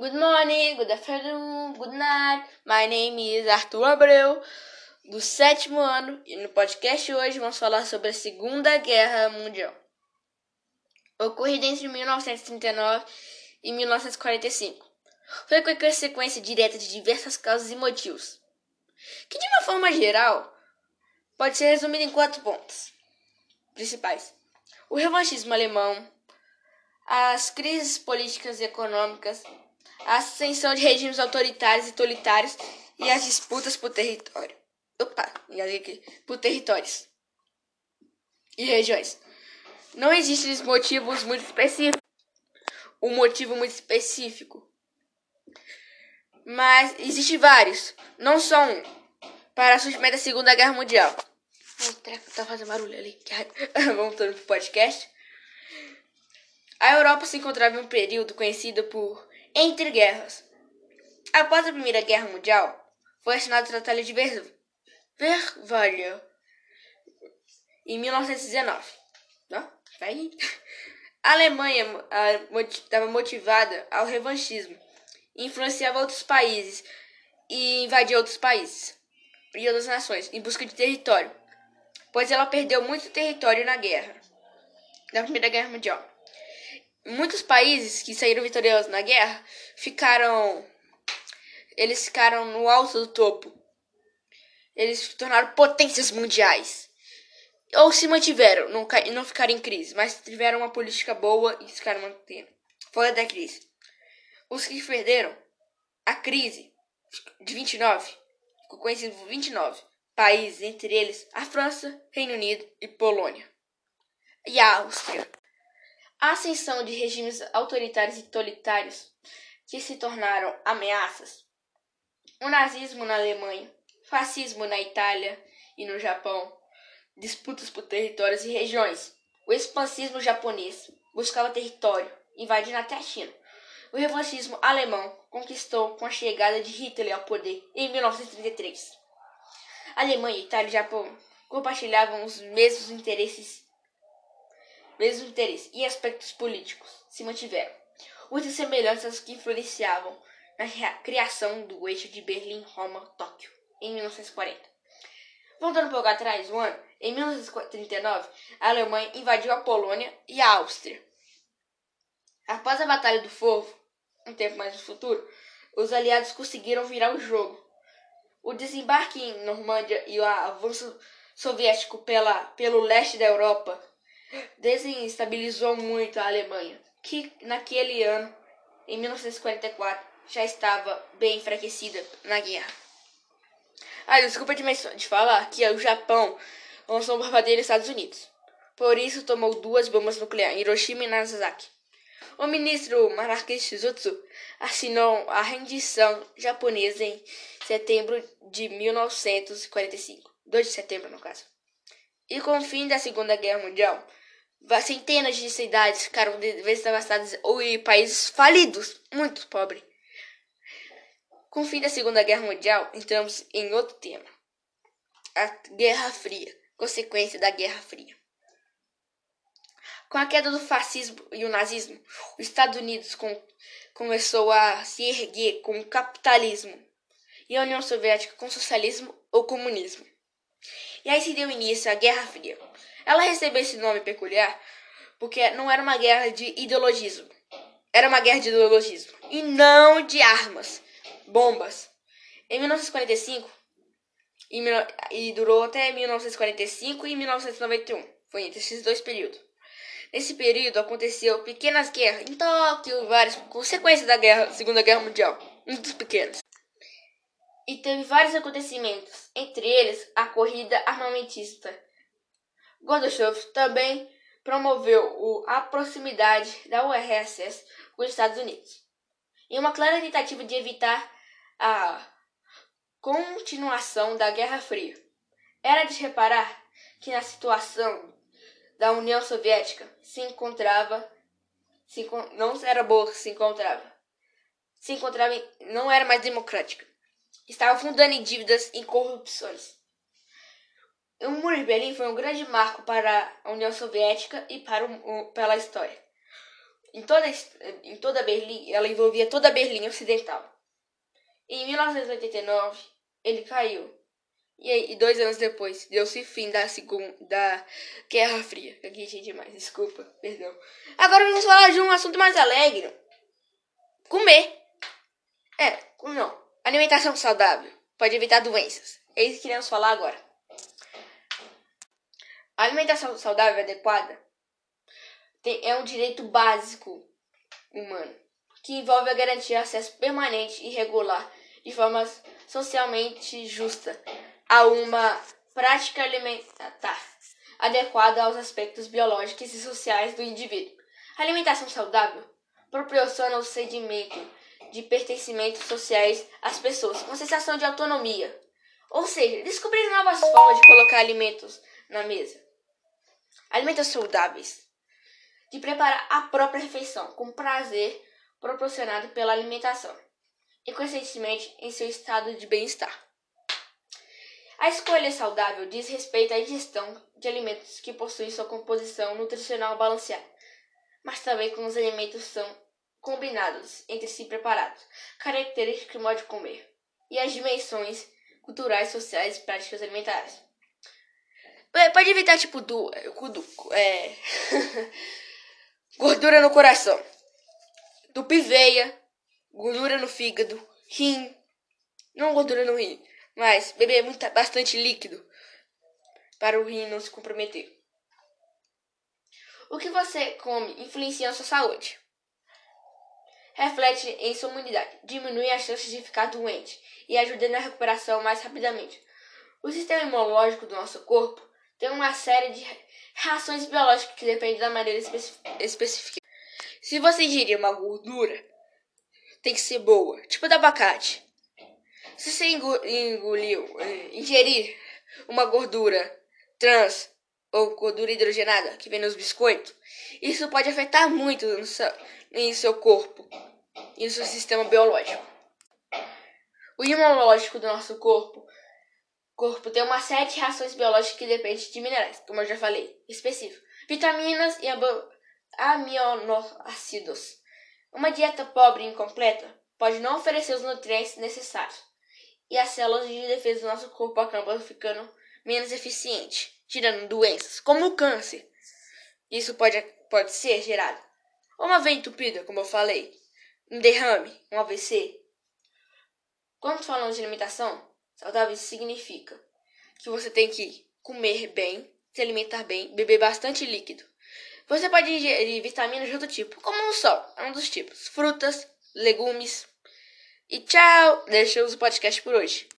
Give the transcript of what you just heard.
Good morning, good afternoon, good night. My name is Arthur Abreu, do sétimo ano, e no podcast hoje vamos falar sobre a Segunda Guerra Mundial. Ocorrida entre 1939 e 1945. Foi consequência direta de diversas causas e motivos, que de uma forma geral pode ser resumido em quatro pontos principais: o revanchismo alemão, as crises políticas e econômicas, a ascensão de regimes autoritários e totalitários e as disputas por território. Opa, aqui, por territórios e regiões. Não existem motivos muito específicos. Um motivo muito específico. Mas existe vários, não só um, para surgimento da Segunda Guerra Mundial. Tá fazendo barulho ali. Vamos todo pro podcast. A Europa se encontrava em um período conhecido por entre guerras. Após a Primeira Guerra Mundial, foi assinado o Tratado de Vervalha em 1919. Vai. A Alemanha estava motivada ao revanchismo, influenciava outros países e invadia outros países e outras nações em busca de território, pois ela perdeu muito território na guerra, na Primeira Guerra Mundial muitos países que saíram vitoriosos na guerra ficaram eles ficaram no alto do topo. Eles se tornaram potências mundiais. Ou se mantiveram, não, não ficaram em crise, mas tiveram uma política boa e ficaram mantendo. Fora da crise. Os que perderam a crise de 29, ficou conhecido por 29 países, entre eles a França, Reino Unido e Polônia. E a Áustria. A ascensão de regimes autoritários e totalitários que se tornaram ameaças. O nazismo na Alemanha, fascismo na Itália e no Japão, disputas por territórios e regiões. O expansismo japonês buscava território, invadindo até a China. O revanchismo alemão conquistou com a chegada de Hitler ao poder em 1933. A Alemanha, Itália e Japão compartilhavam os mesmos interesses mesmo interesse e aspectos políticos se mantiveram, muitas semelhanças que influenciavam na criação do eixo de Berlim-Roma-Tóquio em 1940. Voltando um pouco atrás, um ano, em 1939, a Alemanha invadiu a Polônia e a Áustria. Após a Batalha do Fogo, um tempo mais no futuro, os aliados conseguiram virar o jogo. O desembarque em Normândia e o avanço soviético pela, pelo leste da Europa desestabilizou muito a Alemanha, que naquele ano, em 1944, já estava bem enfraquecida na guerra. Ah, desculpa de, de falar que o Japão lançou uma bombardeio Estados Unidos. Por isso tomou duas bombas nucleares, Hiroshima e Nagasaki. O ministro Maraki Shizutsu assinou a rendição japonesa em setembro de 1945. 2 de setembro, no caso. E com o fim da Segunda Guerra Mundial, Centenas de cidades ficaram devastadas ou em países falidos, muito pobres. Com o fim da Segunda Guerra Mundial, entramos em outro tema: a Guerra Fria, consequência da Guerra Fria. Com a queda do fascismo e o nazismo, os Estados Unidos com, começou a se erguer com o capitalismo e a União Soviética com o socialismo ou comunismo. E aí se deu início à Guerra Fria. Ela recebeu esse nome peculiar porque não era uma guerra de ideologismo. Era uma guerra de ideologismo e não de armas, bombas. Em 1945 e, e durou até 1945 e 1991. Foi entre esses dois períodos. Nesse período aconteceu pequenas guerras em Tóquio, várias consequências da guerra, Segunda Guerra Mundial, muitos pequenos. E teve vários acontecimentos, entre eles a corrida armamentista Gorbachev também promoveu a proximidade da URSS com os Estados Unidos, em uma clara tentativa de evitar a continuação da Guerra Fria. Era de reparar que na situação da União Soviética se encontrava se, não era boa se encontrava se encontrava não era mais democrática estava fundando em dívidas e corrupções o Muro de Berlim foi um grande marco para a União Soviética e para o, pela história. em toda, em toda Berlim, ela envolvia toda a Berlim Ocidental. Em 1989, ele caiu. E, aí, dois anos depois, deu-se fim da segunda da Guerra Fria. Aqui, gente, demais, desculpa, perdão. Agora vamos falar de um assunto mais alegre. Comer. É, não. Alimentação saudável pode evitar doenças. É isso que queremos falar agora. A alimentação saudável adequada é um direito básico humano que envolve a garantia acesso permanente e regular de forma socialmente justa a uma prática alimentar adequada aos aspectos biológicos e sociais do indivíduo. A alimentação saudável proporciona o sedimento de pertencimento sociais às pessoas, com sensação de autonomia, ou seja, descobrir novas formas de colocar alimentos na mesa alimentos saudáveis, de preparar a própria refeição com prazer proporcionado pela alimentação e, consequentemente, em seu estado de bem-estar. A escolha saudável diz respeito à ingestão de alimentos que possuem sua composição nutricional balanceada, mas também com os alimentos são combinados entre si preparados, características do modo de comer e as dimensões culturais, sociais e práticas alimentares. É, pode evitar, tipo, do. É. gordura no coração. Tupiveia. Gordura no fígado. Rim. Não gordura no rim. Mas beber muito, bastante líquido. Para o rim não se comprometer. O que você come influencia a sua saúde. Reflete em sua imunidade, diminui as chances de ficar doente e ajuda na recuperação mais rapidamente. O sistema imunológico do nosso corpo tem uma série de reações biológicas que dependem da maneira específica. Se você ingerir uma gordura, tem que ser boa, tipo da abacate. Se você engoliu, eh, ingerir uma gordura trans ou gordura hidrogenada que vem nos biscoitos, isso pode afetar muito no seu, em seu corpo e no seu sistema biológico. O imunológico do nosso corpo corpo tem uma série de reações biológicas que dependem de minerais, como eu já falei, específico, vitaminas e aminoácidos. Uma dieta pobre e incompleta pode não oferecer os nutrientes necessários, e as células de defesa do nosso corpo acabam ficando menos eficientes, gerando doenças, como o câncer. Isso pode, pode ser gerado uma veia entupida, como eu falei, um derrame, um AVC. Quando falamos de alimentação, Saudável significa que você tem que comer bem, se alimentar bem, beber bastante líquido. Você pode ingerir vitaminas de outro tipo, como o sol, é um dos tipos, frutas, legumes. E tchau! Deixamos o podcast por hoje.